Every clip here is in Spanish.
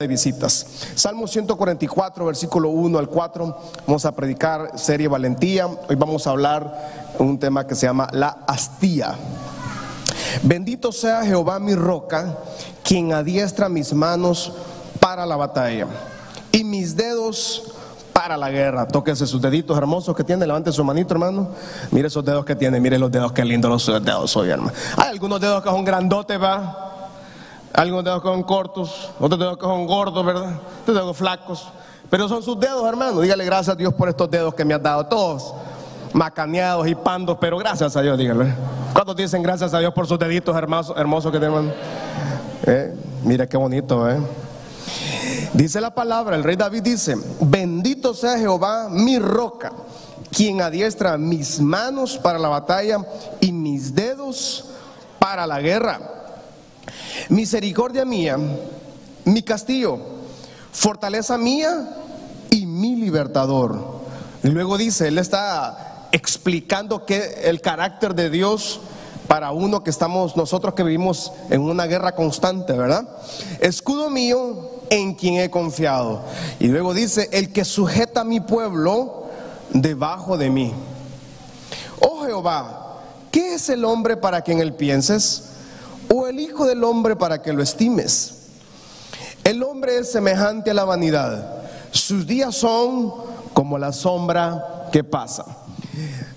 de visitas. Salmo 144, versículo 1 al 4. Vamos a predicar serie valentía. Hoy vamos a hablar un tema que se llama la hastía. Bendito sea Jehová mi roca, quien adiestra mis manos para la batalla y mis dedos para la guerra. Tóquese sus deditos hermosos que tiene, levante su manito, hermano. Mire esos dedos que tiene, mire los dedos, qué lindos los dedos hoy, hermano. Hay algunos dedos que son grandotes, va. Algunos dedos que son cortos, otros dedos que son gordos, ¿verdad? Otros dedos flacos. Pero son sus dedos, hermano. Dígale gracias a Dios por estos dedos que me has dado. Todos macaneados y pandos, pero gracias a Dios, díganle. ¿Cuántos dicen gracias a Dios por sus deditos hermosos, hermosos que tienen? ¿Eh? Mira qué bonito, ¿eh? Dice la palabra, el rey David dice, bendito sea Jehová, mi roca, quien adiestra mis manos para la batalla y mis dedos para la guerra. Misericordia mía, mi castillo, fortaleza mía y mi libertador. Y luego dice, él está explicando que el carácter de Dios para uno que estamos, nosotros que vivimos en una guerra constante, ¿verdad? Escudo mío en quien he confiado. Y luego dice, el que sujeta a mi pueblo debajo de mí. Oh Jehová, ¿qué es el hombre para quien él pienses? O el Hijo del Hombre para que lo estimes. El hombre es semejante a la vanidad. Sus días son como la sombra que pasa.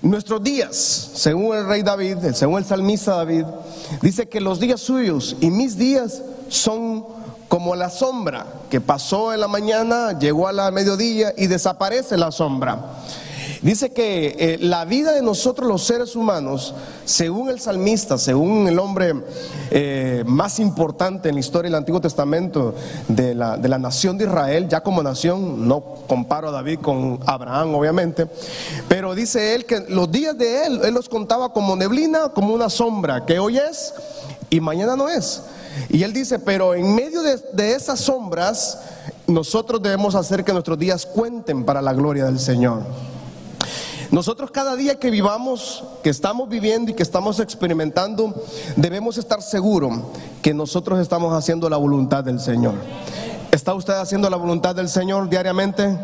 Nuestros días, según el rey David, según el salmista David, dice que los días suyos y mis días son como la sombra que pasó en la mañana, llegó a la mediodía y desaparece la sombra. Dice que eh, la vida de nosotros los seres humanos, según el salmista, según el hombre eh, más importante en la historia del Antiguo Testamento de la, de la nación de Israel, ya como nación, no comparo a David con Abraham obviamente, pero dice él que los días de él, él los contaba como neblina, como una sombra, que hoy es y mañana no es. Y él dice, pero en medio de, de esas sombras, nosotros debemos hacer que nuestros días cuenten para la gloria del Señor. Nosotros cada día que vivamos, que estamos viviendo y que estamos experimentando, debemos estar seguros que nosotros estamos haciendo la voluntad del Señor. ¿Está usted haciendo la voluntad del Señor diariamente?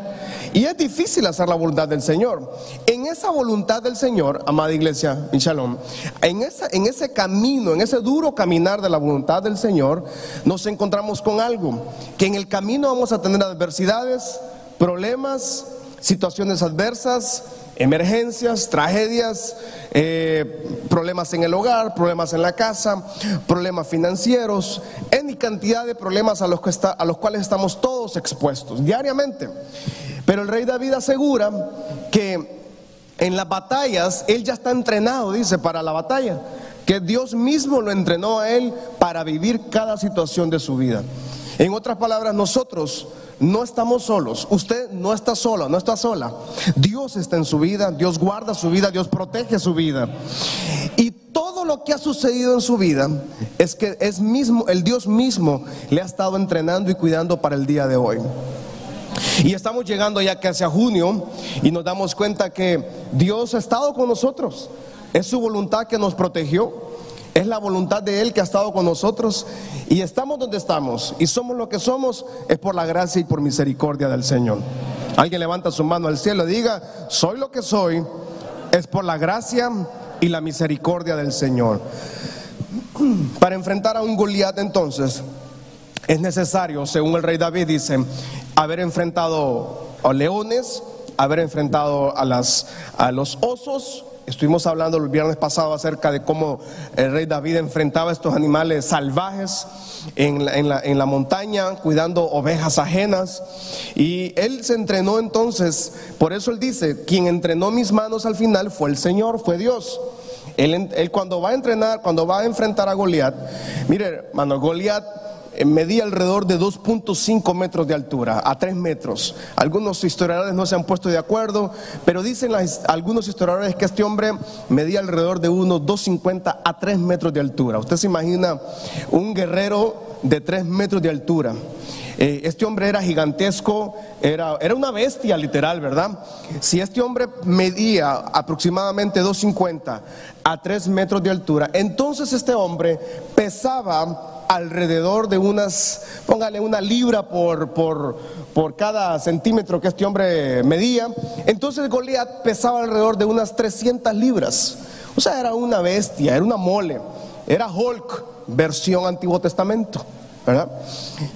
Y es difícil hacer la voluntad del Señor. En esa voluntad del Señor, amada iglesia, en, en ese camino, en ese duro caminar de la voluntad del Señor, nos encontramos con algo, que en el camino vamos a tener adversidades, problemas, situaciones adversas, emergencias, tragedias, eh, problemas en el hogar, problemas en la casa, problemas financieros, en cantidad de problemas a los, que está, a los cuales estamos todos expuestos diariamente. Pero el rey David asegura que en las batallas él ya está entrenado, dice, para la batalla, que Dios mismo lo entrenó a él para vivir cada situación de su vida. En otras palabras, nosotros no estamos solos. Usted no está solo, no está sola. Dios está en su vida, Dios guarda su vida, Dios protege su vida. Y todo lo que ha sucedido en su vida es que es mismo, el Dios mismo le ha estado entrenando y cuidando para el día de hoy. Y estamos llegando ya casi a junio y nos damos cuenta que Dios ha estado con nosotros. Es su voluntad que nos protegió. Es la voluntad de Él que ha estado con nosotros y estamos donde estamos y somos lo que somos es por la gracia y por misericordia del Señor. Alguien levanta su mano al cielo y diga, soy lo que soy, es por la gracia y la misericordia del Señor. Para enfrentar a un Goliat entonces es necesario, según el rey David dice, haber enfrentado a leones, haber enfrentado a, las, a los osos, Estuvimos hablando el viernes pasado acerca de cómo el rey David enfrentaba a estos animales salvajes en la, montaña, cuidando ovejas ajenas. Y él se entrenó entonces, por eso él dice, quien entrenó mis manos al final fue el Señor, fue Dios. Él, él cuando va a entrenar, cuando va a enfrentar a Goliat, mire, hermano, Goliat medía alrededor de 2.5 metros de altura, a 3 metros. Algunos historiadores no se han puesto de acuerdo, pero dicen algunos historiadores que este hombre medía alrededor de unos 2.50 a 3 metros de altura. Usted se imagina un guerrero de 3 metros de altura. Eh, este hombre era gigantesco, era, era una bestia literal, ¿verdad? Si este hombre medía aproximadamente 2,50 a 3 metros de altura, entonces este hombre pesaba alrededor de unas, póngale una libra por, por, por cada centímetro que este hombre medía. Entonces Goliat pesaba alrededor de unas 300 libras. O sea, era una bestia, era una mole, era Hulk, versión Antiguo Testamento.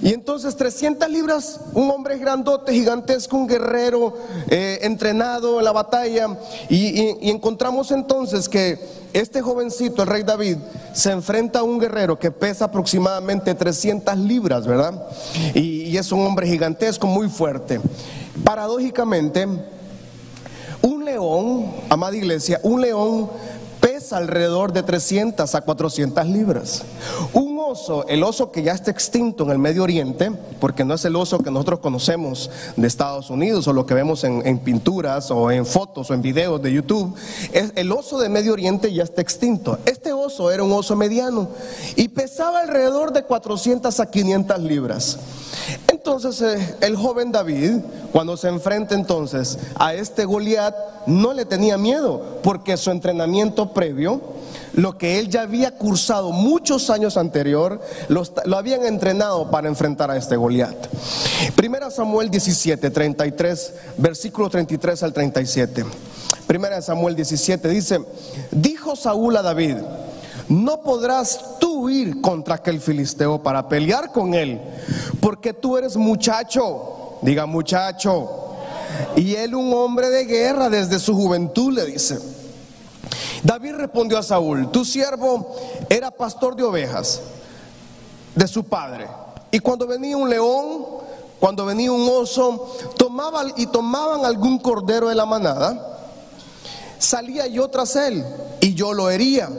Y entonces 300 libras, un hombre grandote, gigantesco, un guerrero eh, entrenado en la batalla. Y, encontramos entonces que este jovencito, el rey David, se enfrenta a un guerrero que pesa aproximadamente 300 libras, ¿verdad? Y, es un hombre gigantesco, muy fuerte. Paradójicamente, un león, amada iglesia, un león pesa alrededor de 300 a 400 libras. Un el oso que ya está extinto en el Medio Oriente, porque no es el oso que nosotros conocemos de Estados Unidos o lo que vemos en, pinturas o en fotos o en videos de YouTube, es, el oso de Medio Oriente ya está extinto. Este oso era un oso mediano y pesaba alrededor de 400 a 500 libras. Entonces eh, el joven David, cuando se enfrenta entonces a este Goliat, no le tenía miedo, porque su entrenamiento previo lo que él ya había cursado muchos años anterior, lo, habían entrenado para enfrentar a este Goliat. Primera Samuel 17, 33, versículo 33 al 37. Primera Samuel 17 dice, dijo Saúl a David, no podrás tú ir contra aquel filisteo para pelear con él, porque tú eres muchacho, diga muchacho, y él un hombre de guerra desde su juventud, le dice. David respondió a Saúl, tu siervo era pastor de ovejas de su padre. Y cuando venía un león, cuando venía un oso, tomaban y tomaban algún cordero de la manada, salía yo tras él y yo lo hería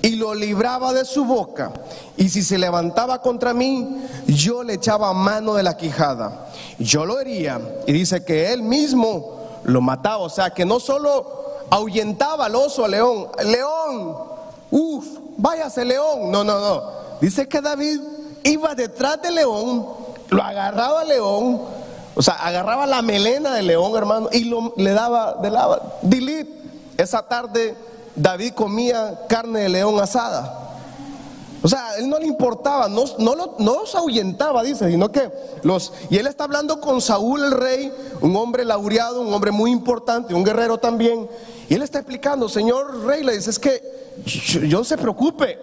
y lo libraba de su boca. Y si se levantaba contra mí, yo le echaba mano de la quijada. Yo lo hería y dice que él mismo lo mataba. O sea que no solo ahuyentaba al oso, al león. León, uff, váyase león. No, no, no. Dice que David iba detrás del león, lo agarraba al león, o sea, agarraba la melena del león, hermano, y lo, le daba de lava. Dilip, esa tarde David comía carne de león asada. O sea, él no le importaba, no, no, no los ahuyentaba, dice, sino que los... Y él está hablando con Saúl el rey, un hombre laureado, un hombre muy importante, un guerrero también. Él está explicando, señor rey, le dice, es que yo no se preocupe,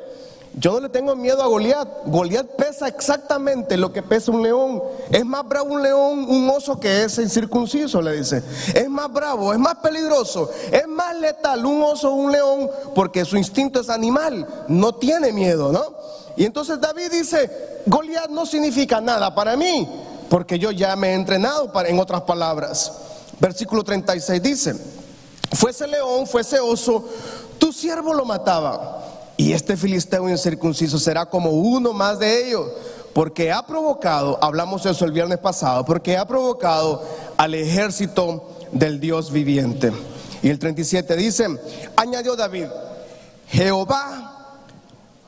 yo no le tengo miedo a Goliat. Goliat pesa exactamente lo que pesa un león. Es más bravo un león, un oso que es incircunciso, le dice. Es más bravo, es más peligroso, es más letal un oso o un león porque su instinto es animal, no tiene miedo, ¿no? Y entonces David dice, Goliat no significa nada para mí, porque yo ya me he entrenado, para, en otras palabras. Versículo 36 dice, fuese león, fuese oso, tu siervo lo mataba. Y este filisteo incircunciso será como uno más de ellos, porque ha provocado, hablamos de eso el viernes pasado, porque ha provocado al ejército del Dios viviente. Y el 37 dice, añadió David, Jehová,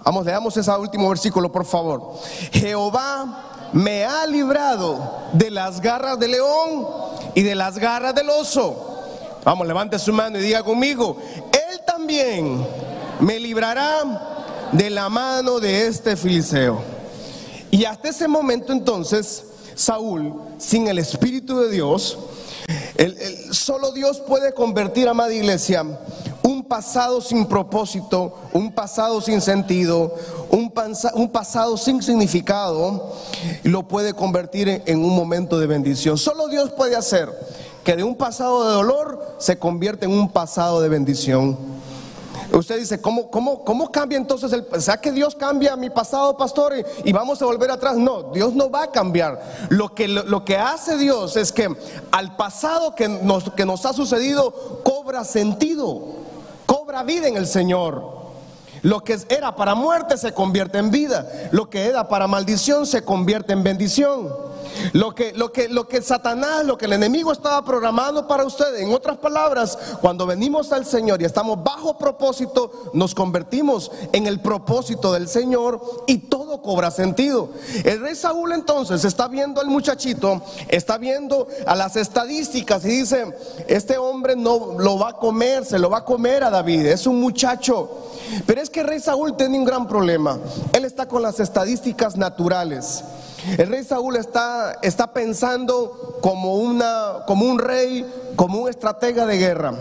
vamos, leamos ese último versículo por favor, Jehová me ha librado de las garras del león y de las garras del oso. Vamos, levante su mano y diga conmigo, Él también me librará de la mano de este filisteo. Y hasta ese momento entonces, Saúl, sin el Espíritu de Dios, solo Dios puede convertir, amada iglesia, un pasado sin propósito, un pasado sin sentido, un, un pasado sin significado, lo puede convertir en un momento de bendición. Solo Dios puede hacer que de un pasado de dolor se convierte en un pasado de bendición. Usted dice, ¿cómo, cómo, cómo cambia entonces el... ¿Sea que Dios cambia mi pasado, pastor, y, vamos a volver atrás? No, Dios no va a cambiar. Lo que, lo, que hace Dios es que al pasado que nos, que nos ha sucedido cobra sentido, cobra vida en el Señor. Lo que era para muerte se convierte en vida. Lo que era para maldición se convierte en bendición. Lo que, lo que, lo que Satanás, lo que el enemigo estaba programando para ustedes. En otras palabras, cuando venimos al Señor y estamos bajo propósito, nos convertimos en el propósito del Señor y todo cobra sentido. El rey Saúl entonces está viendo al muchachito, está viendo a las estadísticas y dice, este hombre no lo va a comer, se lo va a comer a David, es un muchacho. Pero es que el rey Saúl tiene un gran problema. Él está con las estadísticas naturales. El rey Saúl está, está pensando como, una, como un rey, como un estratega de guerra.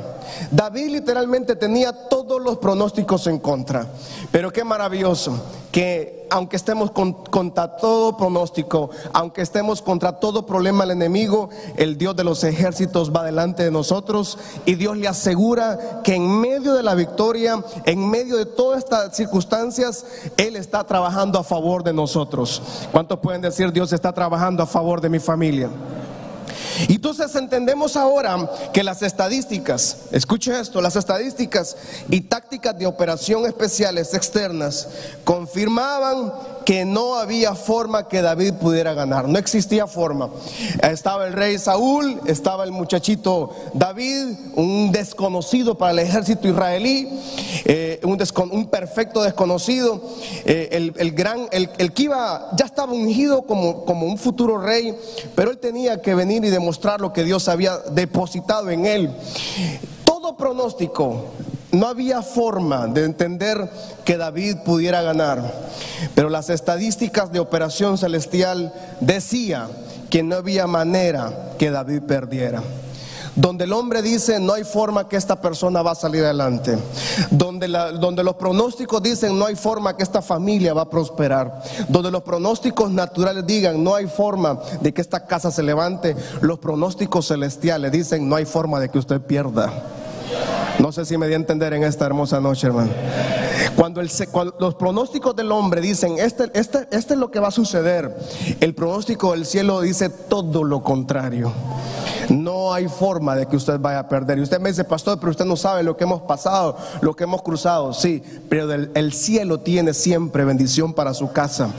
David literalmente tenía todos los pronósticos en contra. Pero qué maravilloso que aunque estemos contra todo pronóstico, aunque estemos contra todo problema del enemigo, el Dios de los ejércitos va delante de nosotros y Dios le asegura que en medio de la victoria, en medio de todas estas circunstancias, Él está trabajando a favor de nosotros. ¿Cuántos pueden decir Dios está trabajando a favor de mi familia? Y entonces entendemos ahora que las estadísticas, escuche esto, las estadísticas y tácticas de operación especiales externas confirmaban que no había forma que David pudiera ganar, no existía forma. Estaba el rey Saúl, estaba el muchachito David, un desconocido para el ejército israelí, eh, un, perfecto desconocido, eh, el, gran, el, que iba, ya estaba ungido como, como un futuro rey, pero él tenía que venir y demostrar lo que Dios había depositado en él. Todo pronóstico no había forma de entender que David pudiera ganar, pero las estadísticas de Operación Celestial decían que no había manera que David perdiera. Donde el hombre dice no hay forma que esta persona va a salir adelante. Donde, donde los pronósticos dicen no hay forma que esta familia va a prosperar. Donde los pronósticos naturales digan no hay forma de que esta casa se levante. Los pronósticos celestiales dicen no hay forma de que usted pierda. No sé si me di a entender en esta hermosa noche, hermano. Cuando, los pronósticos del hombre dicen, este, este, este es lo que va a suceder, el pronóstico del cielo dice todo lo contrario. No hay forma de que usted vaya a perder. Y usted me dice, pastor, pero usted no sabe lo que hemos pasado, lo que hemos cruzado. Sí, pero el cielo tiene siempre bendición para su casa.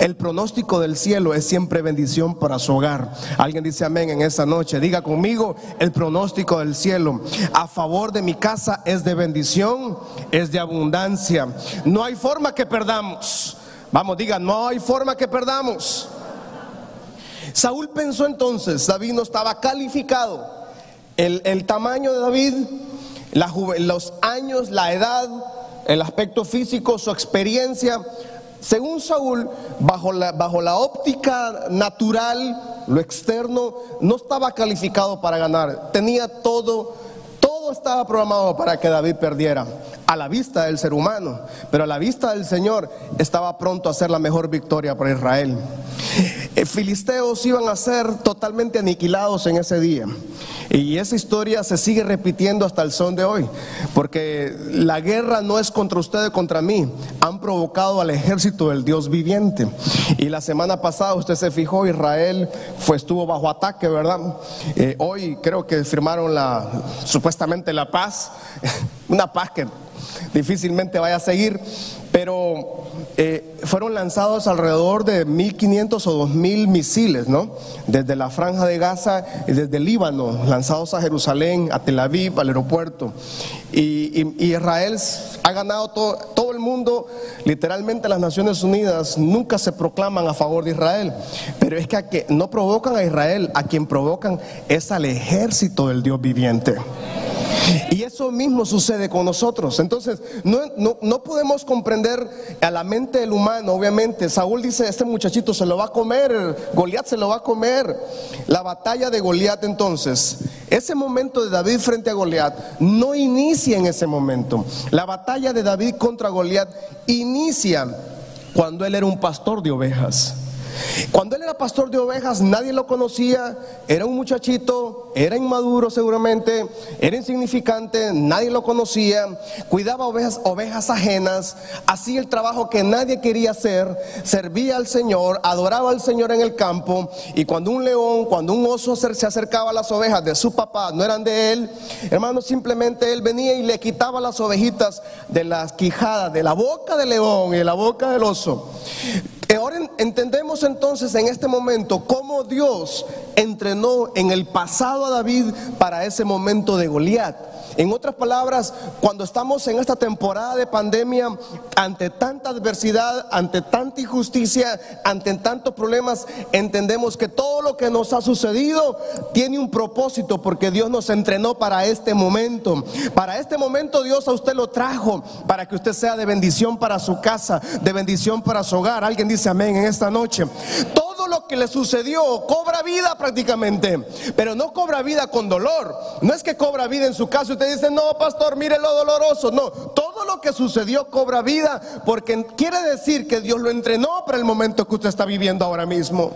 El pronóstico del cielo es siempre bendición para su hogar. Alguien dice amén en esa noche. Diga conmigo, el pronóstico del cielo a favor de mi casa es de bendición, es de abundancia. No hay forma que perdamos. Vamos, diga, no hay forma que perdamos. Saúl pensó entonces, David no estaba calificado. El, tamaño de David, los años, la edad, el aspecto físico, su experiencia, según Saúl, bajo bajo la óptica natural, lo externo, no estaba calificado para ganar. Tenía todo, estaba programado para que David perdiera a la vista del ser humano, pero a la vista del Señor estaba pronto a ser la mejor victoria para Israel. Eh, filisteos iban a ser totalmente aniquilados en ese día. Y esa historia se sigue repitiendo hasta el son de hoy, porque la guerra no es contra ustedes, contra mí. Han provocado al ejército del Dios viviente. Y la semana pasada usted se fijó, Israel fue, estuvo bajo ataque, ¿verdad? Eh, hoy creo que firmaron la, supuestamente la paz, una paz que difícilmente vaya a seguir, pero eh, fueron lanzados alrededor de 1.500 o 2.000 misiles, ¿no? Desde la franja de Gaza y desde Líbano, lanzados a Jerusalén, a Tel Aviv, al aeropuerto. Y, Israel ha ganado todo, el mundo, literalmente las Naciones Unidas nunca se proclaman a favor de Israel, pero es que no provocan a Israel, a quien provocan es al ejército del Dios viviente. Y eso mismo sucede con nosotros. Entonces, no, podemos comprender a la mente del humano, obviamente. Saúl dice, este muchachito se lo va a comer, Goliat se lo va a comer. La batalla de Goliat entonces, ese momento de David frente a Goliat no inicia en ese momento. La batalla de David contra Goliat inicia cuando él era un pastor de ovejas. Cuando él era pastor de ovejas, nadie lo conocía, era un muchachito, era inmaduro seguramente, era insignificante, nadie lo conocía, cuidaba ovejas, ovejas ajenas, hacía el trabajo que nadie quería hacer, servía al Señor, adoraba al Señor en el campo, y cuando un león, cuando un oso se acercaba a las ovejas de su papá, no eran de él, hermano, simplemente él venía y le quitaba las ovejitas de las quijadas, de la boca del león y de la boca del oso. Ahora entendemos entonces en este momento cómo Dios entrenó en el pasado a David para ese momento de Goliat. En otras palabras, cuando estamos en esta temporada de pandemia, ante tanta adversidad, ante tanta injusticia, ante tantos problemas, entendemos que todo lo que nos ha sucedido tiene un propósito porque Dios nos entrenó para este momento. Para este momento Dios a usted lo trajo para que usted sea de bendición para su casa, de bendición para su hogar. Alguien dice amén en esta noche. Todo lo que le sucedió cobra vida prácticamente, pero no cobra vida con dolor. No es que cobra vida en su casa usted dice, no, pastor, mire lo doloroso. No, todo lo que sucedió cobra vida porque quiere decir que Dios lo entrenó para el momento que usted está viviendo ahora mismo.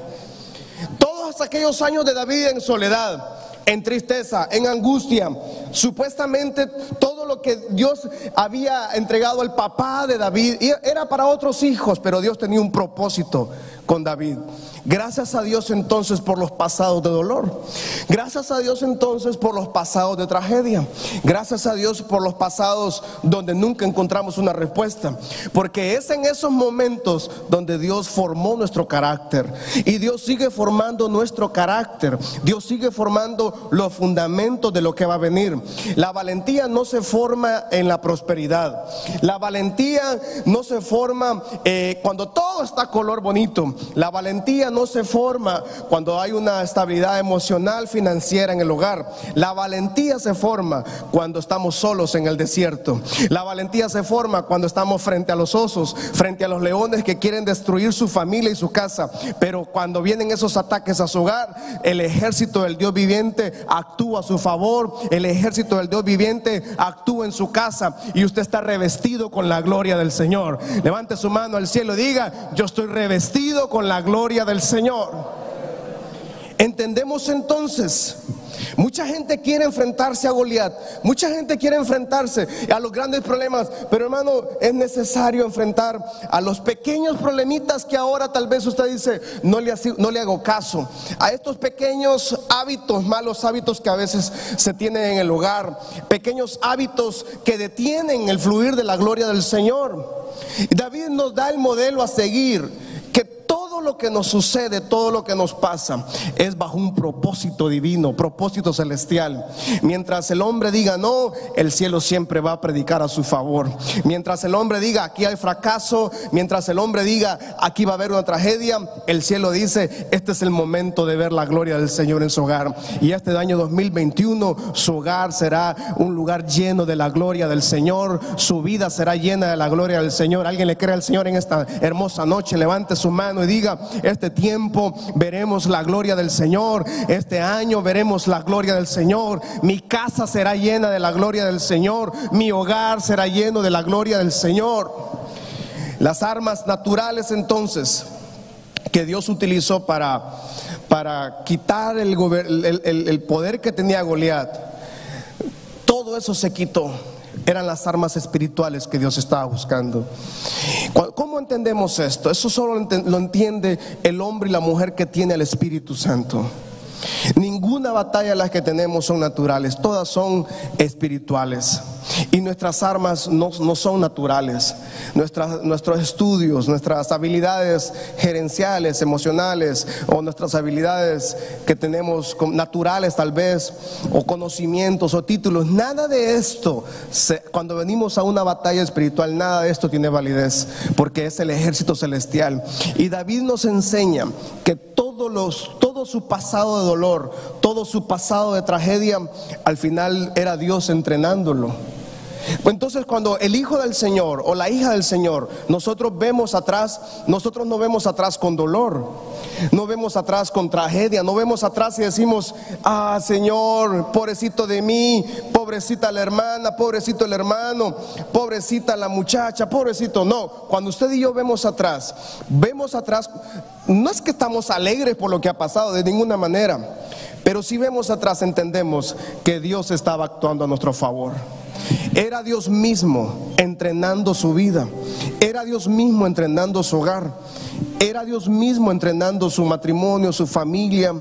Todos aquellos años de David en soledad, en tristeza, en angustia, supuestamente todo lo que Dios había entregado al papá de David era para otros hijos, pero Dios tenía un propósito con David. Gracias a Dios entonces por los pasados de dolor. Gracias a Dios entonces por los pasados de tragedia. Gracias a Dios por los pasados donde nunca encontramos una respuesta. Porque es en esos momentos donde Dios formó nuestro carácter. Y Dios sigue formando nuestro carácter. Dios sigue formando los fundamentos de lo que va a venir. La valentía no se forma en la prosperidad. La valentía no se forma eh, cuando todo está color bonito. La valentía no se forma cuando hay una estabilidad emocional, financiera en el hogar. La valentía se forma cuando estamos solos en el desierto. La valentía se forma cuando estamos frente a los osos, frente a los leones que quieren destruir su familia y su casa. Pero cuando vienen esos ataques a su hogar, el ejército del Dios viviente actúa a su favor. El ejército del Dios viviente actúa en su casa y usted está revestido con la gloria del Señor. Levante su mano al cielo y diga, yo estoy revestido con la gloria del Señor. Entendemos entonces, mucha gente quiere enfrentarse a Goliat, mucha gente quiere enfrentarse a los grandes problemas, pero hermano, es necesario enfrentar a los pequeños problemitas que ahora tal vez usted dice, no le, no le hago caso, a estos pequeños hábitos, malos hábitos que a veces se tienen en el hogar, pequeños hábitos que detienen el fluir de la gloria del Señor. David nos da el modelo a seguir lo que nos sucede, todo lo que nos pasa, es bajo un propósito divino, propósito celestial. Mientras el hombre diga no, el cielo siempre va a predicar a su favor. Mientras el hombre diga aquí hay fracaso, mientras el hombre diga aquí va a haber una tragedia, el cielo dice este es el momento de ver la gloria del Señor en su hogar. Y este año 2021 su hogar será un lugar lleno de la gloria del Señor, su vida será llena de la gloria del Señor. Alguien le cree al Señor en esta hermosa noche, levante su mano y diga este tiempo veremos la gloria del Señor, este año veremos la gloria del Señor, mi casa será llena de la gloria del Señor, mi hogar será lleno de la gloria del Señor. Las armas naturales entonces que Dios utilizó para, para quitar el, el poder que tenía Goliat, todo eso se quitó eran las armas espirituales que Dios estaba buscando. ¿Cómo entendemos esto? Eso solo lo entiende el hombre y la mujer que tiene el Espíritu Santo. Ninguna batalla las que tenemos son naturales, todas son espirituales. Y nuestras armas no, son naturales. nuestros estudios, nuestras habilidades gerenciales, emocionales, o nuestras habilidades que tenemos naturales tal vez, o conocimientos o títulos, nada de esto, cuando venimos a una batalla espiritual, nada de esto tiene validez, porque es el ejército celestial. Y David nos enseña que todos los, su pasado de dolor, todo su pasado de tragedia, al final era Dios entrenándolo. Entonces cuando el hijo del Señor o la hija del Señor, nosotros vemos atrás, nosotros no vemos atrás con dolor, no vemos atrás con tragedia, no vemos atrás y decimos, ah Señor, pobrecito de mí, pobrecita la hermana, pobrecito el hermano, pobrecita la muchacha, pobrecito. No, cuando usted y yo vemos atrás, vemos atrás, no es que estamos alegres por lo que ha pasado de ninguna manera, pero si vemos atrás entendemos que Dios estaba actuando a nuestro favor. Era Dios mismo entrenando su vida. Era Dios mismo entrenando su hogar. Era Dios mismo entrenando su matrimonio, su familia.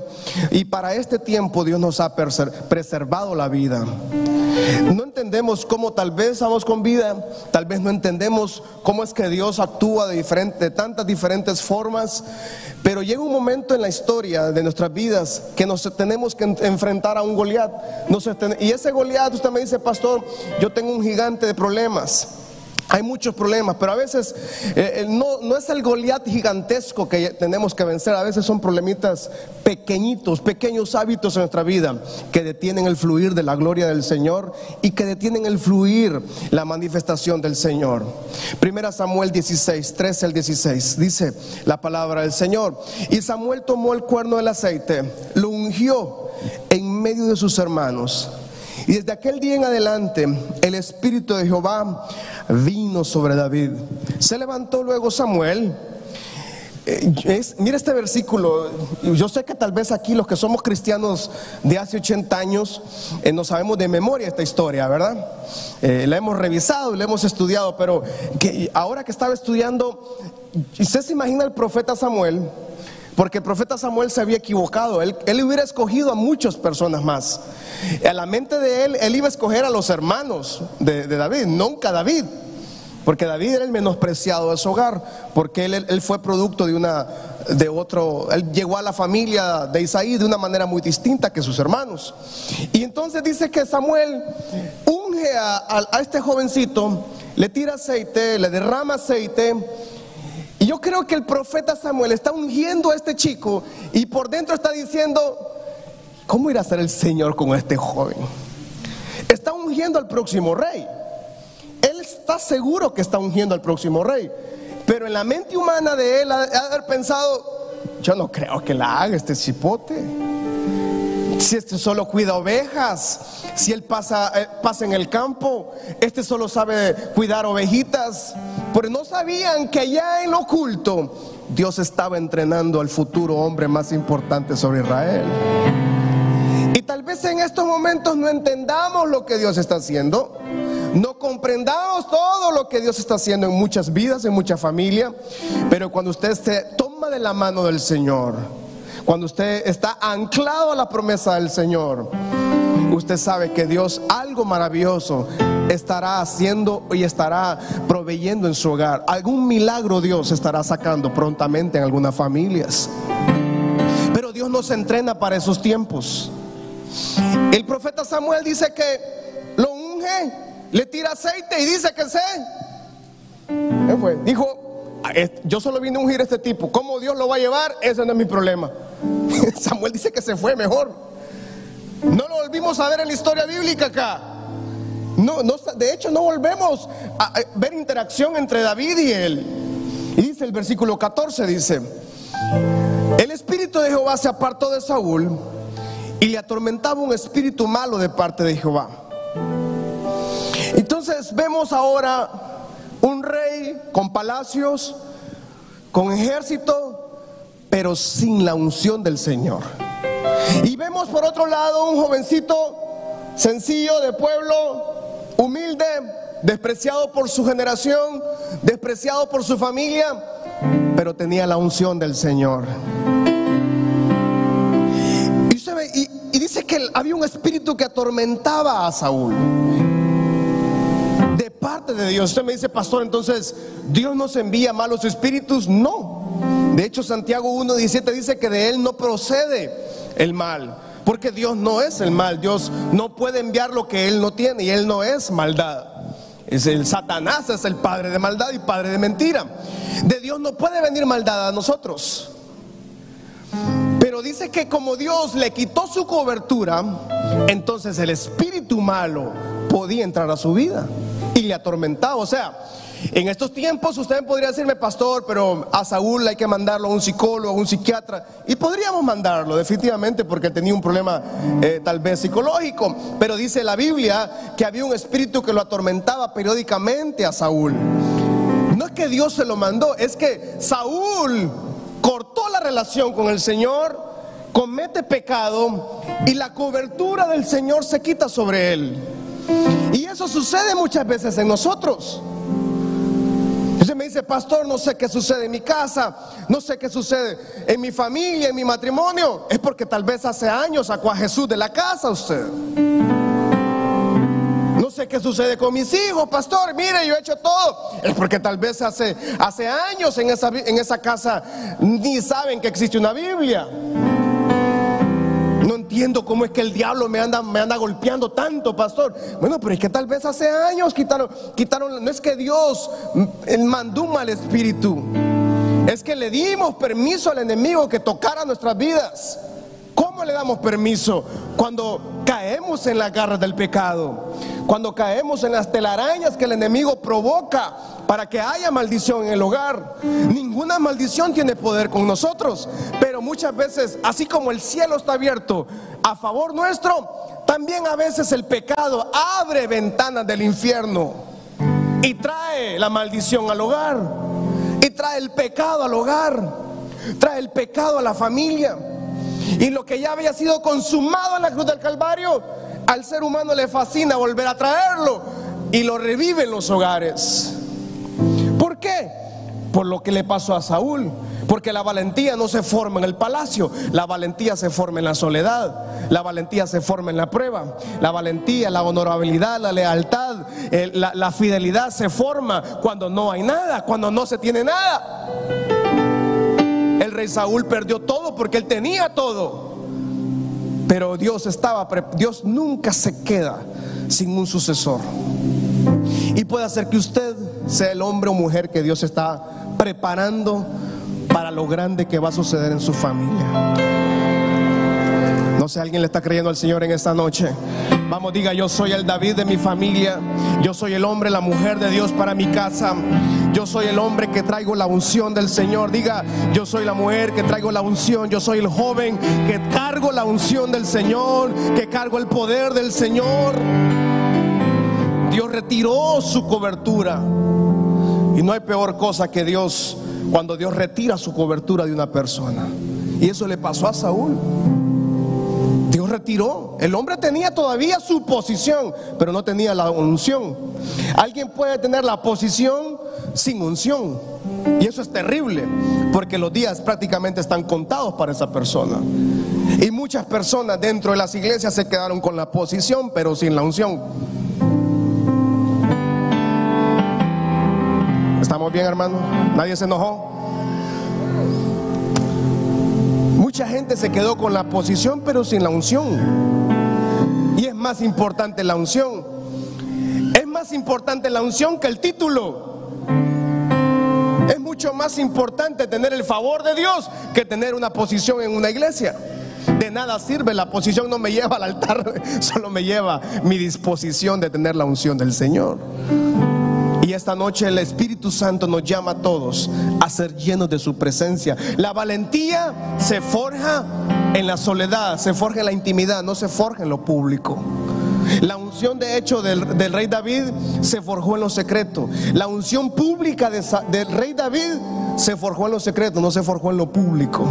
Y para este tiempo Dios nos ha preservado la vida. No entendemos cómo tal vez estamos con vida, tal vez no entendemos cómo es que Dios actúa de, tantas diferentes formas, pero llega un momento en la historia de nuestras vidas que nos tenemos que enfrentar a un Goliat. Y ese Goliat, usted me dice, pastor, yo tengo un gigante de problemas. Hay muchos problemas, pero a veces eh, no, no, es el Goliat gigantesco que tenemos que vencer, a veces son problemitas pequeñitos, pequeños hábitos en nuestra vida que detienen el fluir de la gloria del Señor y que detienen el fluir, la manifestación del Señor. Primera Samuel 16, 13 al 16, dice la palabra del Señor. Y Samuel tomó el cuerno del aceite, lo ungió en medio de sus hermanos y desde aquel día en adelante el Espíritu de Jehová vino sobre David. Se levantó luego Samuel. Eh, mira este versículo, yo sé que tal vez aquí los que somos cristianos de hace 80 años eh, no sabemos de memoria esta historia, ¿verdad? Eh, la hemos revisado la hemos estudiado, pero que ahora que estaba estudiando, ¿usted se imagina el profeta Samuel? Porque el profeta Samuel se había equivocado. Él, hubiera escogido a muchas personas más. A la mente de él, él iba a escoger a los hermanos de, David, nunca David. Porque David era el menospreciado de su hogar. Porque él, él, fue producto de una, de otro, él llegó a la familia de Isaí de una manera muy distinta que sus hermanos. Y entonces dice que Samuel unge a este jovencito, le tira aceite, le derrama aceite y yo creo que el profeta Samuel está ungiendo a este chico y por dentro está diciendo, ¿cómo irá a ser el Señor con este joven? Está ungiendo al próximo rey. Él está seguro que está ungiendo al próximo rey. Pero en la mente humana de él ha de haber pensado, yo no creo que la haga este chipote si este solo cuida ovejas, si él pasa, eh, pasa en el campo, este solo sabe cuidar ovejitas. Pero no sabían que allá en lo oculto Dios estaba entrenando al futuro hombre más importante sobre Israel. Y tal vez en estos momentos no entendamos lo que Dios está haciendo, no comprendamos todo lo que Dios está haciendo en muchas vidas, en mucha familia, pero cuando usted se toma de la mano del Señor, cuando usted está anclado a la promesa del Señor, usted sabe que Dios algo maravilloso estará haciendo y estará proveyendo en su hogar. Algún milagro Dios estará sacando prontamente en algunas familias. Pero Dios nos entrena para esos tiempos. El profeta Samuel dice que lo unge, le tira aceite y dice que se. Dijo, ah, yo solo vine a ungir a este tipo. ¿Cómo Dios lo va a llevar? Ese no es mi problema. Samuel dice que se fue mejor. No lo volvimos a ver en la historia bíblica acá. No, de hecho, no volvemos a ver interacción entre David y él. Y dice el versículo 14, dice, el espíritu de Jehová se apartó de Saúl y le atormentaba un espíritu malo de parte de Jehová. Entonces vemos ahora un rey con palacios, con ejército, pero sin la unción del Señor. Y vemos por otro lado un jovencito sencillo de pueblo, humilde, despreciado por su generación, despreciado por su familia, pero tenía la unción del Señor. Y, dice que había un espíritu que atormentaba a Saúl parte de Dios. Usted me dice, pastor, entonces, ¿Dios nos envía malos espíritus? No. De hecho, Santiago 1.17 dice que de él no procede el mal. Porque Dios no es el mal. Dios no puede enviar lo que él no tiene y él no es maldad. Es el Satanás, es el padre de maldad y padre de mentira. De Dios no puede venir maldad a nosotros. Pero dice que como Dios le quitó su cobertura, entonces el espíritu malo podía entrar a su vida le atormentaba. O sea, en estos tiempos usted podría decirme, pastor, pero a Saúl hay que mandarlo a un psicólogo, a un psiquiatra. Y podríamos mandarlo, definitivamente, porque tenía un problema eh, tal vez psicológico. Pero dice la Biblia que había un espíritu que lo atormentaba periódicamente a Saúl. No es que Dios se lo mandó, es que Saúl cortó la relación con el Señor, comete pecado y la cobertura del Señor se quita sobre él. Eso sucede muchas veces en nosotros. Usted me dice, pastor, no sé qué sucede en mi casa, no sé qué sucede en mi familia, en mi matrimonio. Es porque tal vez hace años sacó a Jesús de la casa usted. No sé qué sucede con mis hijos, pastor. Mire, yo he hecho todo. Es porque tal vez hace, hace años en esa, en esa casa ni saben que existe una Biblia. Entiendo cómo es que el diablo me anda, me anda golpeando tanto, pastor. Bueno, pero es que tal vez hace años quitaron, quitaron, no es que Dios mandó un mal espíritu, es que le dimos permiso al enemigo que tocara nuestras vidas. ¿Cómo le damos permiso? Cuando caemos en la garra del pecado, cuando caemos en las telarañas que el enemigo provoca para que haya maldición en el hogar. Ninguna maldición tiene poder con nosotros, pero muchas veces, así como el cielo está abierto a favor nuestro, también a veces el pecado abre ventanas del infierno y trae la maldición al hogar, y trae el pecado al hogar, trae el pecado a la familia. Y lo que ya había sido consumado en la cruz del Calvario, al ser humano le fascina volver a traerlo y lo revive en los hogares. ¿Por qué? Por lo que le pasó a Saúl. Porque la valentía no se forma en el palacio, la valentía se forma en la soledad, la valentía se forma en la prueba, la valentía, la honorabilidad, la lealtad, la, la fidelidad se forma cuando no hay nada, cuando no se tiene nada. El rey Saúl perdió todo porque él tenía todo. Pero Dios estaba, Dios nunca se queda sin un sucesor. Y puede hacer que usted sea el hombre o mujer que Dios está preparando para lo grande que va a suceder en su familia. No sé, alguien le está creyendo al Señor en esta noche. Vamos, diga, yo soy el David de mi familia. Yo soy el hombre, la mujer de Dios para mi casa. Yo soy el hombre que traigo la unción del Señor. Diga, yo soy la mujer que traigo la unción. Yo soy el joven que cargo la unción del Señor, que cargo el poder del Señor. Dios retiró su cobertura. Y no hay peor cosa que Dios cuando Dios retira su cobertura de una persona. Y eso le pasó a Saúl. Retiró. El hombre tenía todavía su posición, pero no tenía la unción. Alguien puede tener la posición sin unción. Y eso es terrible, porque los días prácticamente están contados para esa persona. Y muchas personas dentro de las iglesias se quedaron con la posición, pero sin la unción. ¿Estamos bien, hermano? ¿Nadie se enojó? Mucha gente se quedó con la posición, pero sin la unción. Y es más importante la unción. Es más importante la unción que el título. Es mucho más importante tener el favor de Dios que tener una posición en una iglesia. De nada sirve, la posición no me lleva al altar, solo me lleva mi disposición de tener la unción del Señor. Y esta noche el Espíritu Santo nos llama a todos a ser llenos de su presencia. La valentía se forja en la soledad, se forja en la intimidad, no se forja en lo público. La unción de hecho del, rey David se forjó en lo secreto. La unción pública del rey David se forjó en lo secreto, no se forjó en lo público.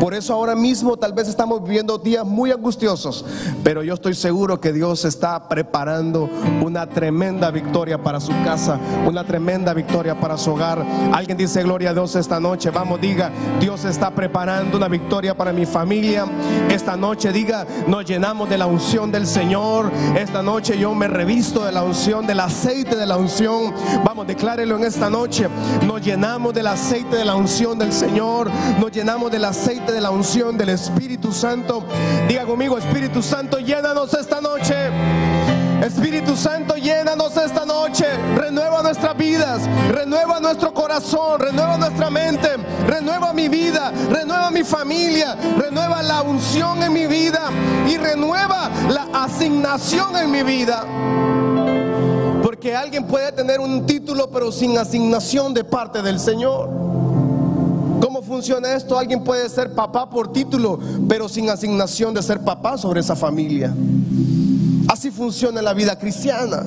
Por eso ahora mismo tal vez estamos viviendo días muy angustiosos, pero yo estoy seguro que Dios está preparando una tremenda victoria para su casa, una tremenda victoria para su hogar. Alguien dice gloria a Dios esta noche. Vamos, diga, Dios está preparando una victoria para mi familia. Esta noche diga, nos llenamos de la unción del Señor. Esta noche yo me revisto de la unción, del aceite de la unción. Vamos, declárelo en esta noche. Nos llenamos del aceite de la unción del Señor. Nos llenamos del aceite de la unción del Espíritu Santo. Diga conmigo, Espíritu Santo, llénanos esta noche. Espíritu Santo, llénanos esta noche. Renueva nuestras vidas, renueva nuestro corazón, renueva nuestra mente, renueva mi vida, renueva mi familia, renueva la unción en mi vida y renueva la asignación en mi vida. Porque alguien puede tener un título pero sin asignación de parte del Señor funciona esto? Alguien puede ser papá por título, pero sin asignación de ser papá sobre esa familia. Así funciona la vida cristiana.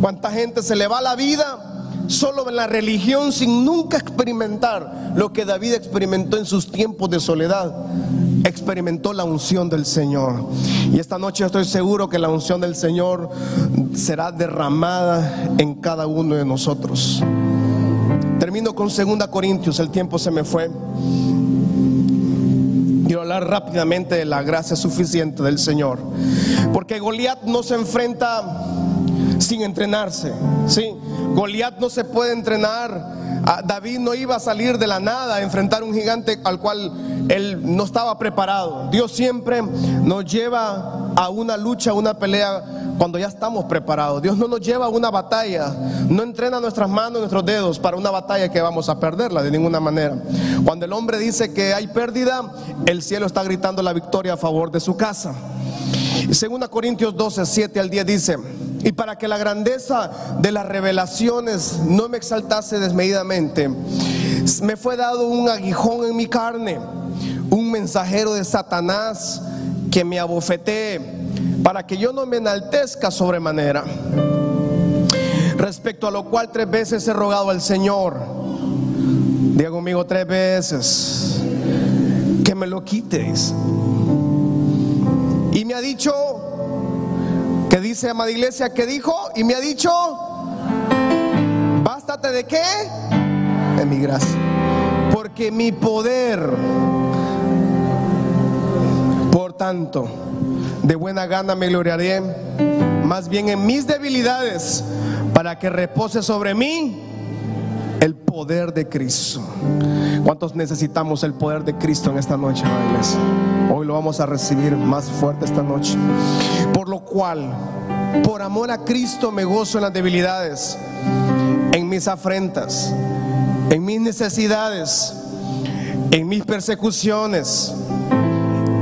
Cuánta gente se le va la vida solo en la religión sin nunca experimentar lo que David experimentó en sus tiempos de soledad. Experimentó la unción del Señor. Y esta noche estoy seguro que la unción del Señor será derramada en cada uno de nosotros. Termino con 2 Corintios, el tiempo se me fue. Quiero hablar rápidamente de la gracia suficiente del Señor. Porque Goliat no se enfrenta sin entrenarse. ¿sí? Goliat no se puede entrenar. Ah, David no iba a salir de la nada a enfrentar un gigante al cual él no estaba preparado. Dios siempre nos lleva a una lucha, a una pelea cuando ya estamos preparados. Dios no nos lleva a una batalla, no entrena nuestras manos, nuestros dedos para una batalla que vamos a perderla de ninguna manera. Cuando el hombre dice que hay pérdida, el cielo está gritando la victoria a favor de su casa. Segunda Corintios 12, 7 al 10 dice, y para que la grandeza de las revelaciones no me exaltase desmedidamente, me fue dado un aguijón en mi carne, un mensajero de Satanás que me abofetee para que yo no me enaltezca sobremanera. Respecto a lo cual tres veces he rogado al Señor, diga conmigo tres veces, que me lo quites. Y me ha dicho, dice amada iglesia, que dijo, y me ha dicho, bástate de qué? De mi gracia. Porque mi poder, por tanto, de buena gana me gloriaré, más bien en mis debilidades, para que repose sobre mí el poder de Cristo. ¿Cuántos necesitamos el poder de Cristo en esta noche, iglesia? Hoy lo vamos a recibir más fuerte esta noche. Por lo cual, por amor a Cristo me gozo en las debilidades, en mis afrentas, en mis necesidades, en mis persecuciones,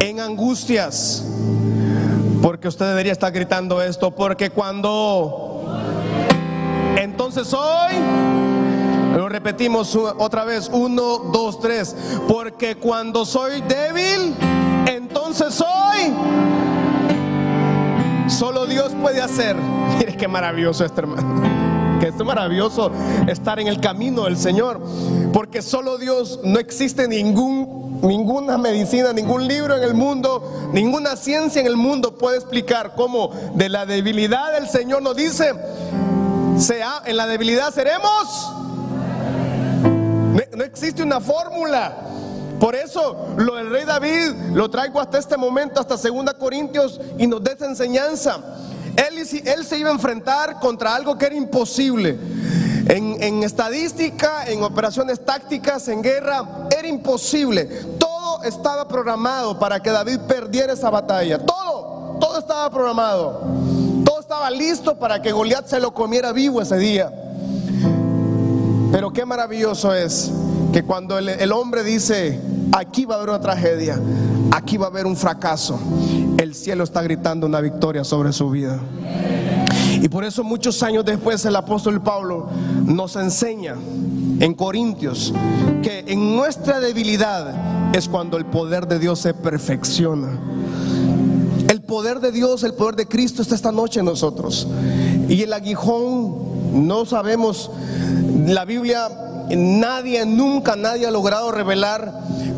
en angustias porque usted debería estar gritando esto, porque cuando entonces hoy, repetimos otra vez, uno, dos, tres, porque cuando soy débil, entonces soy. Solo Dios puede hacer. Mire qué maravilloso este hermano. Que es maravilloso estar en el camino del Señor. Porque solo Dios, no existe ningún Ninguna medicina, ningún libro en el mundo, ninguna ciencia en el mundo puede explicar cómo de la debilidad del Señor nos dice, sea, en la debilidad seremos. No existe una fórmula. Por eso lo del rey David lo traigo hasta este momento, hasta 2 Corintios, y nos da esa enseñanza. Él, se iba a enfrentar contra algo que era imposible. En, estadística, en operaciones tácticas, en guerra, era imposible. Todo estaba programado para que David perdiera esa batalla. Todo, todo estaba programado. Todo estaba listo para que Goliat se lo comiera vivo ese día. Pero qué maravilloso es que cuando el hombre dice, aquí va a haber una tragedia, aquí va a haber un fracaso, el cielo está gritando una victoria sobre su vida. Y por eso muchos años después el apóstol Pablo nos enseña en Corintios que en nuestra debilidad es cuando el poder de Dios se perfecciona. El poder de Dios, el poder de Cristo está esta noche en nosotros. Y el aguijón, no sabemos, la Biblia, nadie, nunca nadie ha logrado revelar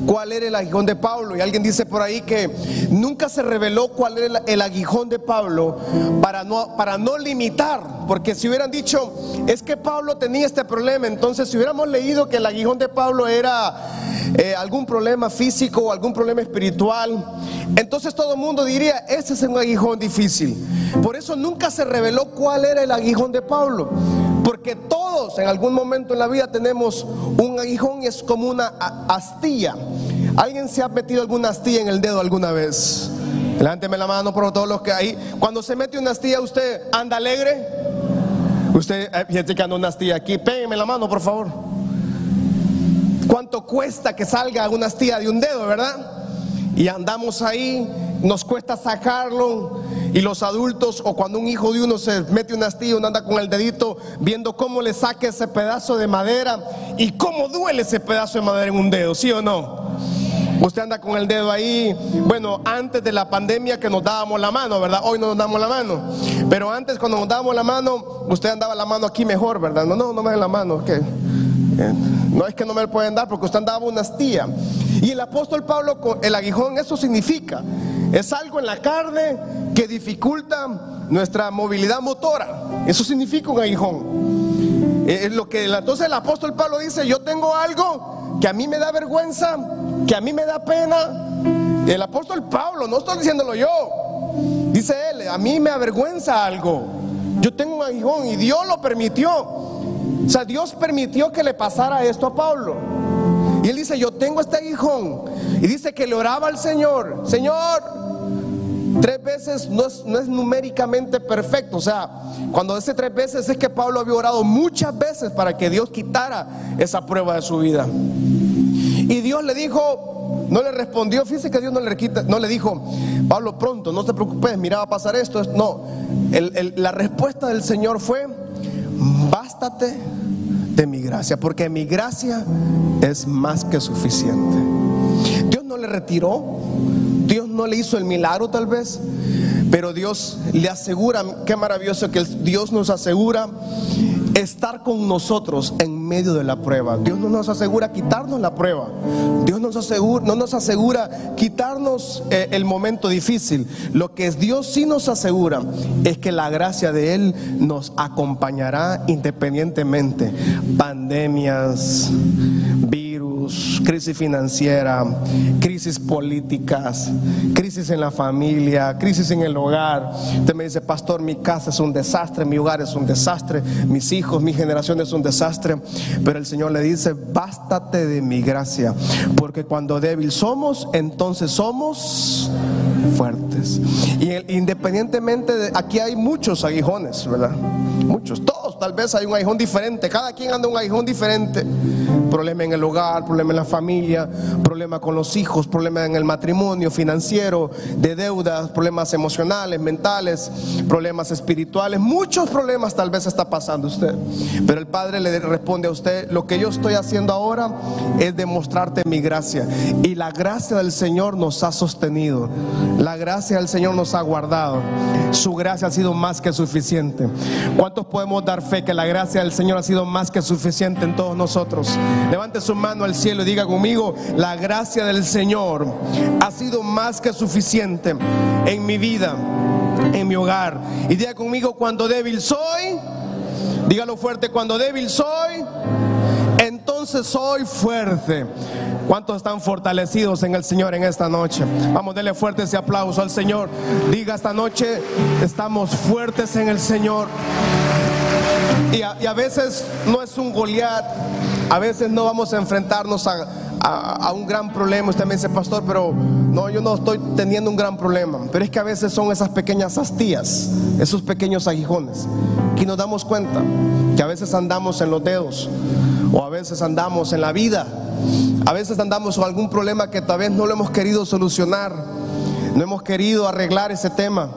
cuál era el aguijón de Pablo. Y alguien dice por ahí que nunca se reveló cuál era el aguijón de Pablo para no, para no limitar. Porque si hubieran dicho, es que Pablo tenía este problema, entonces si hubiéramos leído que el aguijón de Pablo era eh, algún problema físico o algún problema espiritual, entonces todo el mundo diría, ese es un aguijón difícil. Por eso nunca se reveló cuál era el aguijón de Pablo. Porque todos en algún momento en la vida tenemos un aguijón y es como una astilla. ¿Alguien se ha metido alguna astilla en el dedo alguna vez? Levánteme la mano por todos los que hay. Cuando se mete una astilla, ¿usted anda alegre? Usted, eh, fíjate que anda una astilla aquí. Pégueme la mano, por favor. ¿Cuánto cuesta que salga una astilla de un dedo, verdad? Y andamos ahí, nos cuesta sacarlo y los adultos o cuando un hijo de uno se mete una astilla, uno anda con el dedito viendo cómo le saque ese pedazo de madera y cómo duele ese pedazo de madera en un dedo, ¿sí o no? Usted anda con el dedo ahí, bueno, antes de la pandemia que nos dábamos la mano, ¿verdad? Hoy no nos damos la mano. Pero antes cuando nos dábamos la mano, usted andaba la mano aquí mejor, ¿verdad? No, no, no me den la mano, que eh, no es que no me lo pueden dar porque usted andaba una astilla. Y el apóstol Pablo, el aguijón, eso significa, es algo en la carne que dificulta nuestra movilidad motora. Eso significa un aguijón. Eh, lo que entonces el apóstol Pablo dice, yo tengo algo que a mí me da vergüenza, que a mí me da pena. El apóstol Pablo, no estoy diciéndolo yo, dice él, a mí me avergüenza algo. Yo tengo un aguijón y Dios lo permitió. O sea, Dios permitió que le pasara esto a Pablo. Y él dice, yo tengo este aguijón. Y dice que le oraba al Señor, Señor, tres veces no es, no es numéricamente perfecto. O sea, cuando dice tres veces es que Pablo había orado muchas veces para que Dios quitara esa prueba de su vida. Y Dios le dijo, no le respondió, fíjese que Dios no le, no le dijo, Pablo, pronto, no te preocupes, mira, va a pasar esto. No, la respuesta del Señor fue, bástate de mi gracia, porque mi gracia es más que suficiente. Dios no le retiró, Dios no le hizo el milagro tal vez, pero Dios le asegura, qué maravilloso que Dios nos asegura estar con nosotros en medio de la prueba. Dios no nos asegura quitarnos la prueba. Dios nos asegura, no nos asegura quitarnos eh, el momento difícil. Lo que Dios sí nos asegura es que la gracia de Él nos acompañará independientemente. Pandemias, crisis financiera, crisis políticas, crisis en la familia, crisis en el hogar. Usted me dice, pastor, mi casa es un desastre, mi hogar es un desastre, mis hijos, mi generación es un desastre. Pero el Señor le dice, bástate de mi gracia, porque cuando débil somos, entonces somos fuertes. Y independientemente de, aquí hay muchos aguijones, ¿verdad? Muchos, todos, tal vez hay un aguijón diferente, cada quien anda un aguijón diferente. Problema en el hogar, problema en la familia, problema con los hijos, problema en el matrimonio, financiero, de deudas, problemas emocionales, mentales, problemas espirituales, muchos problemas tal vez está pasando usted. Pero el Padre le responde a usted, lo que yo estoy haciendo ahora es demostrarte mi gracia. Y la gracia del Señor nos ha sostenido. La gracia del Señor nos ha guardado. Su gracia ha sido más que suficiente. ¿Cuántos podemos dar fe que la gracia del Señor ha sido más que suficiente en todos nosotros? Levante su mano al cielo y diga conmigo, la gracia del Señor ha sido más que suficiente en mi vida, en mi hogar. Y diga conmigo, cuando débil soy, dígalo fuerte, cuando débil soy, entonces soy fuerte. ¿Cuántos están fortalecidos en el Señor en esta noche? Vamos, denle fuerte ese aplauso al Señor. Diga esta noche, estamos fuertes en el Señor. Y a, veces no es un Goliat, a veces no vamos a enfrentarnos a, un gran problema. Usted me dice, pastor, pero no, yo no estoy teniendo un gran problema. Pero es que a veces son esas pequeñas astillas, esos pequeños aguijones, que nos damos cuenta que a veces andamos en los dedos o a veces andamos en la vida, a veces andamos con algún problema que tal vez no lo hemos querido solucionar, no hemos querido arreglar ese tema.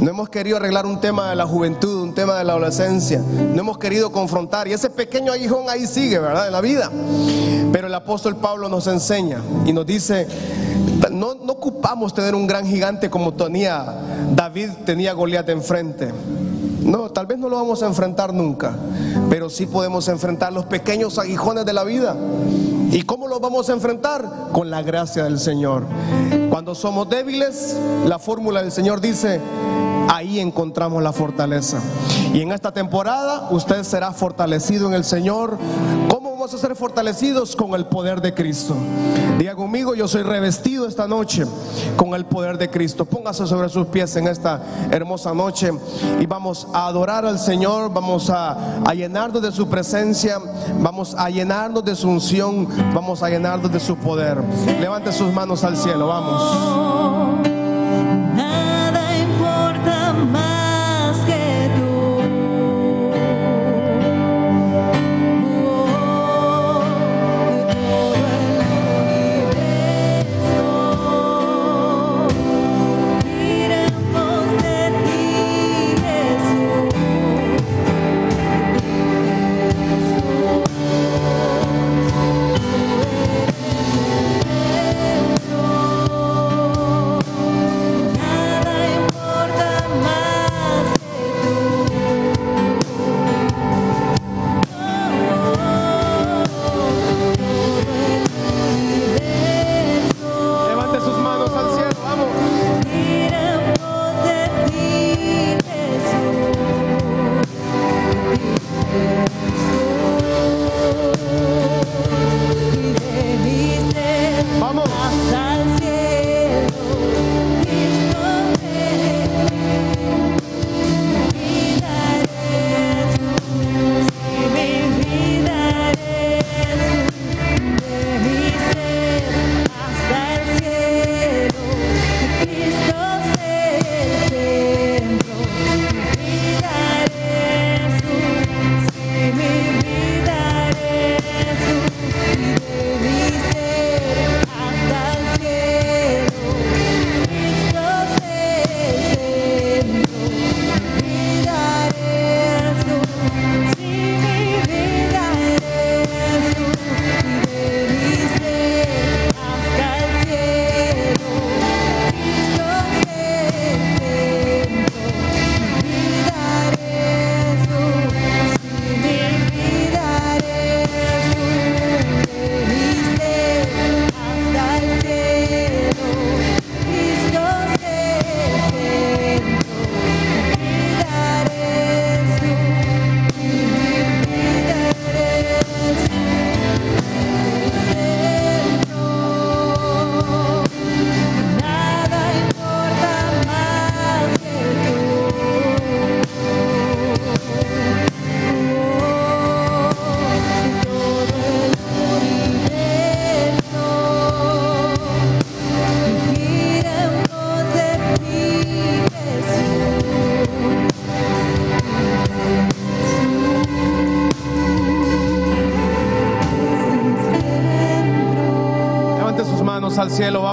No hemos querido arreglar un tema de la juventud, un tema de la adolescencia. No hemos querido confrontar. Y ese pequeño aguijón ahí sigue, ¿verdad? En la vida. Pero el apóstol Pablo nos enseña y nos dice, no, no ocupamos tener un gran gigante como tenía David, tenía Goliat enfrente. No, tal vez no lo vamos a enfrentar nunca, pero sí podemos enfrentar los pequeños aguijones de la vida. ¿Y cómo los vamos a enfrentar? Con la gracia del Señor. Cuando somos débiles, la fórmula del Señor dice, encontramos la fortaleza. Y en esta temporada usted será fortalecido en el Señor. ¿Cómo vamos a ser fortalecidos? Con el poder de Cristo. Diga conmigo, yo soy revestido esta noche con el poder de Cristo. Póngase sobre sus pies en esta hermosa noche y vamos a adorar al Señor, vamos a, a llenarnos de su presencia, vamos a llenarnos de su unción, vamos a llenarnos de su poder. Levante sus manos al cielo, vamos.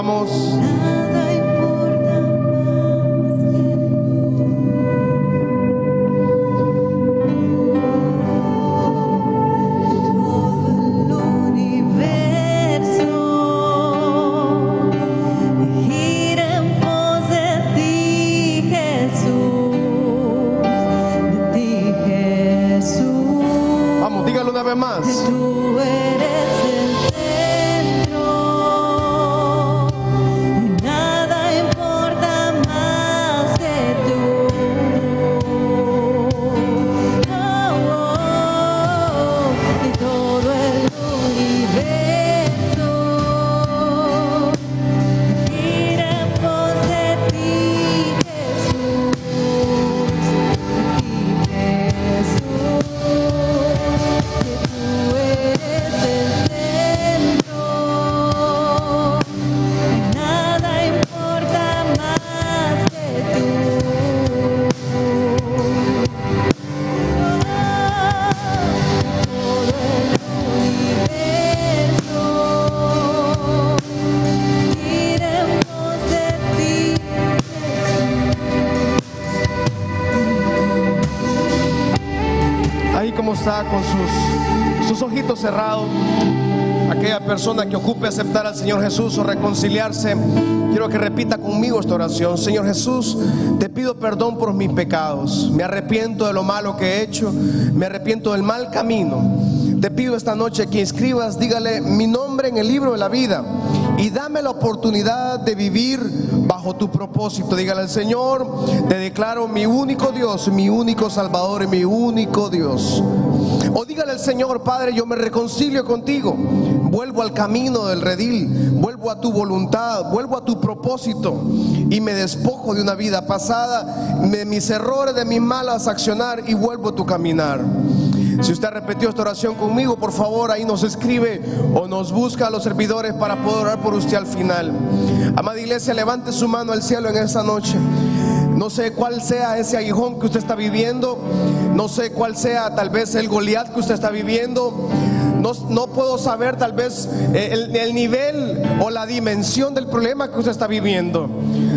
Cielo, está con sus, sus ojitos cerrados. Aquella persona que ocupe aceptar al Señor Jesús o reconciliarse, quiero que repita conmigo esta oración. Señor Jesús, te pido perdón por mis pecados. Me arrepiento de lo malo que he hecho. Me arrepiento del mal camino. Te pido esta noche que inscribas, dígale mi nombre en el libro de la vida y dame la oportunidad de vivir bajo tu propósito. Dígale al Señor, te declaro mi único Dios, mi único Salvador y mi único Dios. O dígale al Señor, Padre, yo me reconcilio contigo. Vuelvo al camino del redil, vuelvo a tu voluntad, vuelvo a tu propósito y me despojo de una vida pasada, de mis errores, de mis malas accionar y vuelvo a tu caminar. Si usted ha repetido esta oración conmigo, por favor, ahí nos escribe o nos busca a los servidores para poder orar por usted al final. Amada iglesia, levante su mano al cielo en esta noche. No sé cuál sea ese aguijón que usted está viviendo. No sé cuál sea tal vez el Goliat que usted está viviendo. No, puedo saber tal vez eh, el, el nivel o la dimensión del problema que usted está viviendo.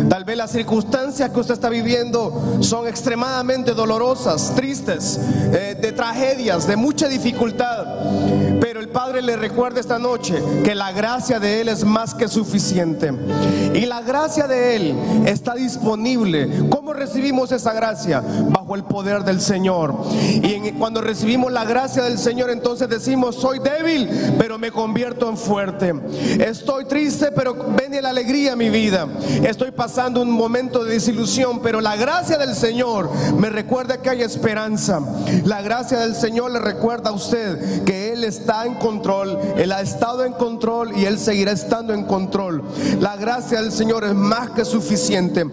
Tal vez las circunstancias que usted está viviendo son extremadamente dolorosas, tristes, eh, de tragedias, de mucha dificultad. Pero el Padre le recuerda esta noche que la gracia de Él es más que suficiente. Y la gracia de Él está disponible. ¿Cómo recibimos esa gracia? Bajo el poder del Señor. Y cuando recibimos la gracia del Señor, entonces decimos, soy débil, pero me convierto en fuerte. Estoy triste, pero viene la alegría a mi vida. Estoy pasando un momento de desilusión, pero la gracia del Señor me recuerda que hay esperanza. La gracia del Señor le recuerda a usted que Él está en control, Él ha estado en control y Él seguirá estando en control. La gracia del Señor es más que suficiente.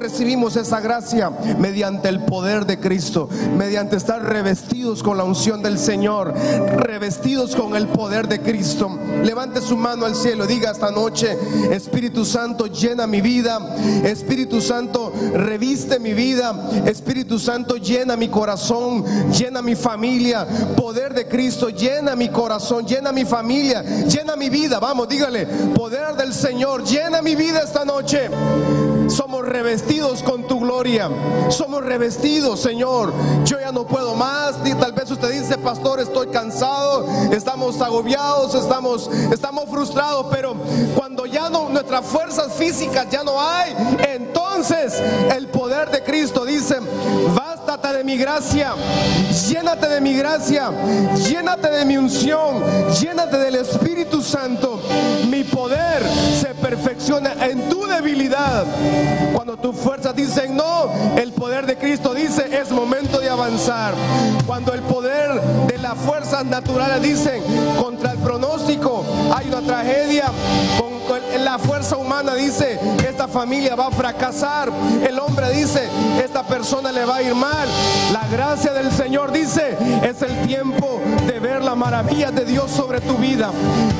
¿Cómo recibimos esa gracia? Mediante el poder de Cristo, mediante estar revestidos con la unción del Señor, revestidos con el poder de Cristo. Levante su mano al cielo, diga esta noche, Espíritu Santo, llena mi vida. Espíritu Santo, reviste mi vida. Espíritu Santo, llena mi corazón, llena mi familia. Poder de Cristo, llena mi corazón, llena mi familia, llena mi vida. Vamos, dígale, poder del Señor, llena mi vida esta noche. Somos revestidos con tu gloria. Somos revestidos, Señor. Yo ya no puedo más. Y tal vez usted dice, pastor, estoy cansado. Estamos agobiados, estamos, estamos frustrados. Pero cuando ya no, nuestras fuerzas físicas ya no hay, entonces el poder de Cristo dice, de mi gracia. Llénate de mi gracia. Llénate de mi unción. Llénate del Espíritu Santo. Mi poder se perfecciona en tu debilidad. Cuando tus fuerzas dicen no, el poder de Cristo dice es momento de avanzar. Cuando el poder de las fuerzas naturales dicen contra el pronóstico hay una tragedia, con, la fuerza humana dice familia va a fracasar, el hombre dice esta persona le va a ir mal. La gracia del Señor dice es el tiempo de ver la maravilla de Dios sobre tu vida.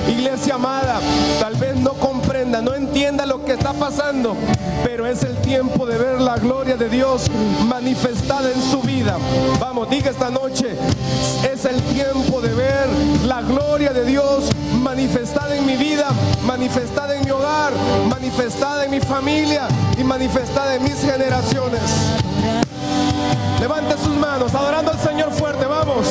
Iglesia amada, tal vez no comprenda, no entienda lo está pasando, pero es el tiempo de ver la gloria de Dios manifestada en su vida. Vamos, diga esta noche, es el tiempo de ver la gloria de Dios manifestada en mi vida, manifestada en mi hogar, manifestada en mi familia y manifestada en mis generaciones. Levante sus manos, adorando al Señor fuerte, vamos.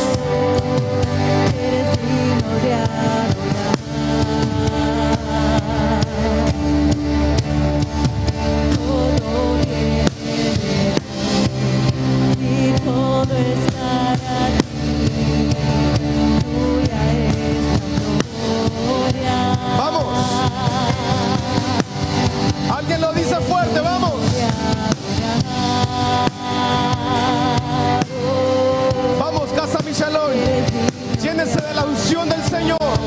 Llénese de la unción del Señor.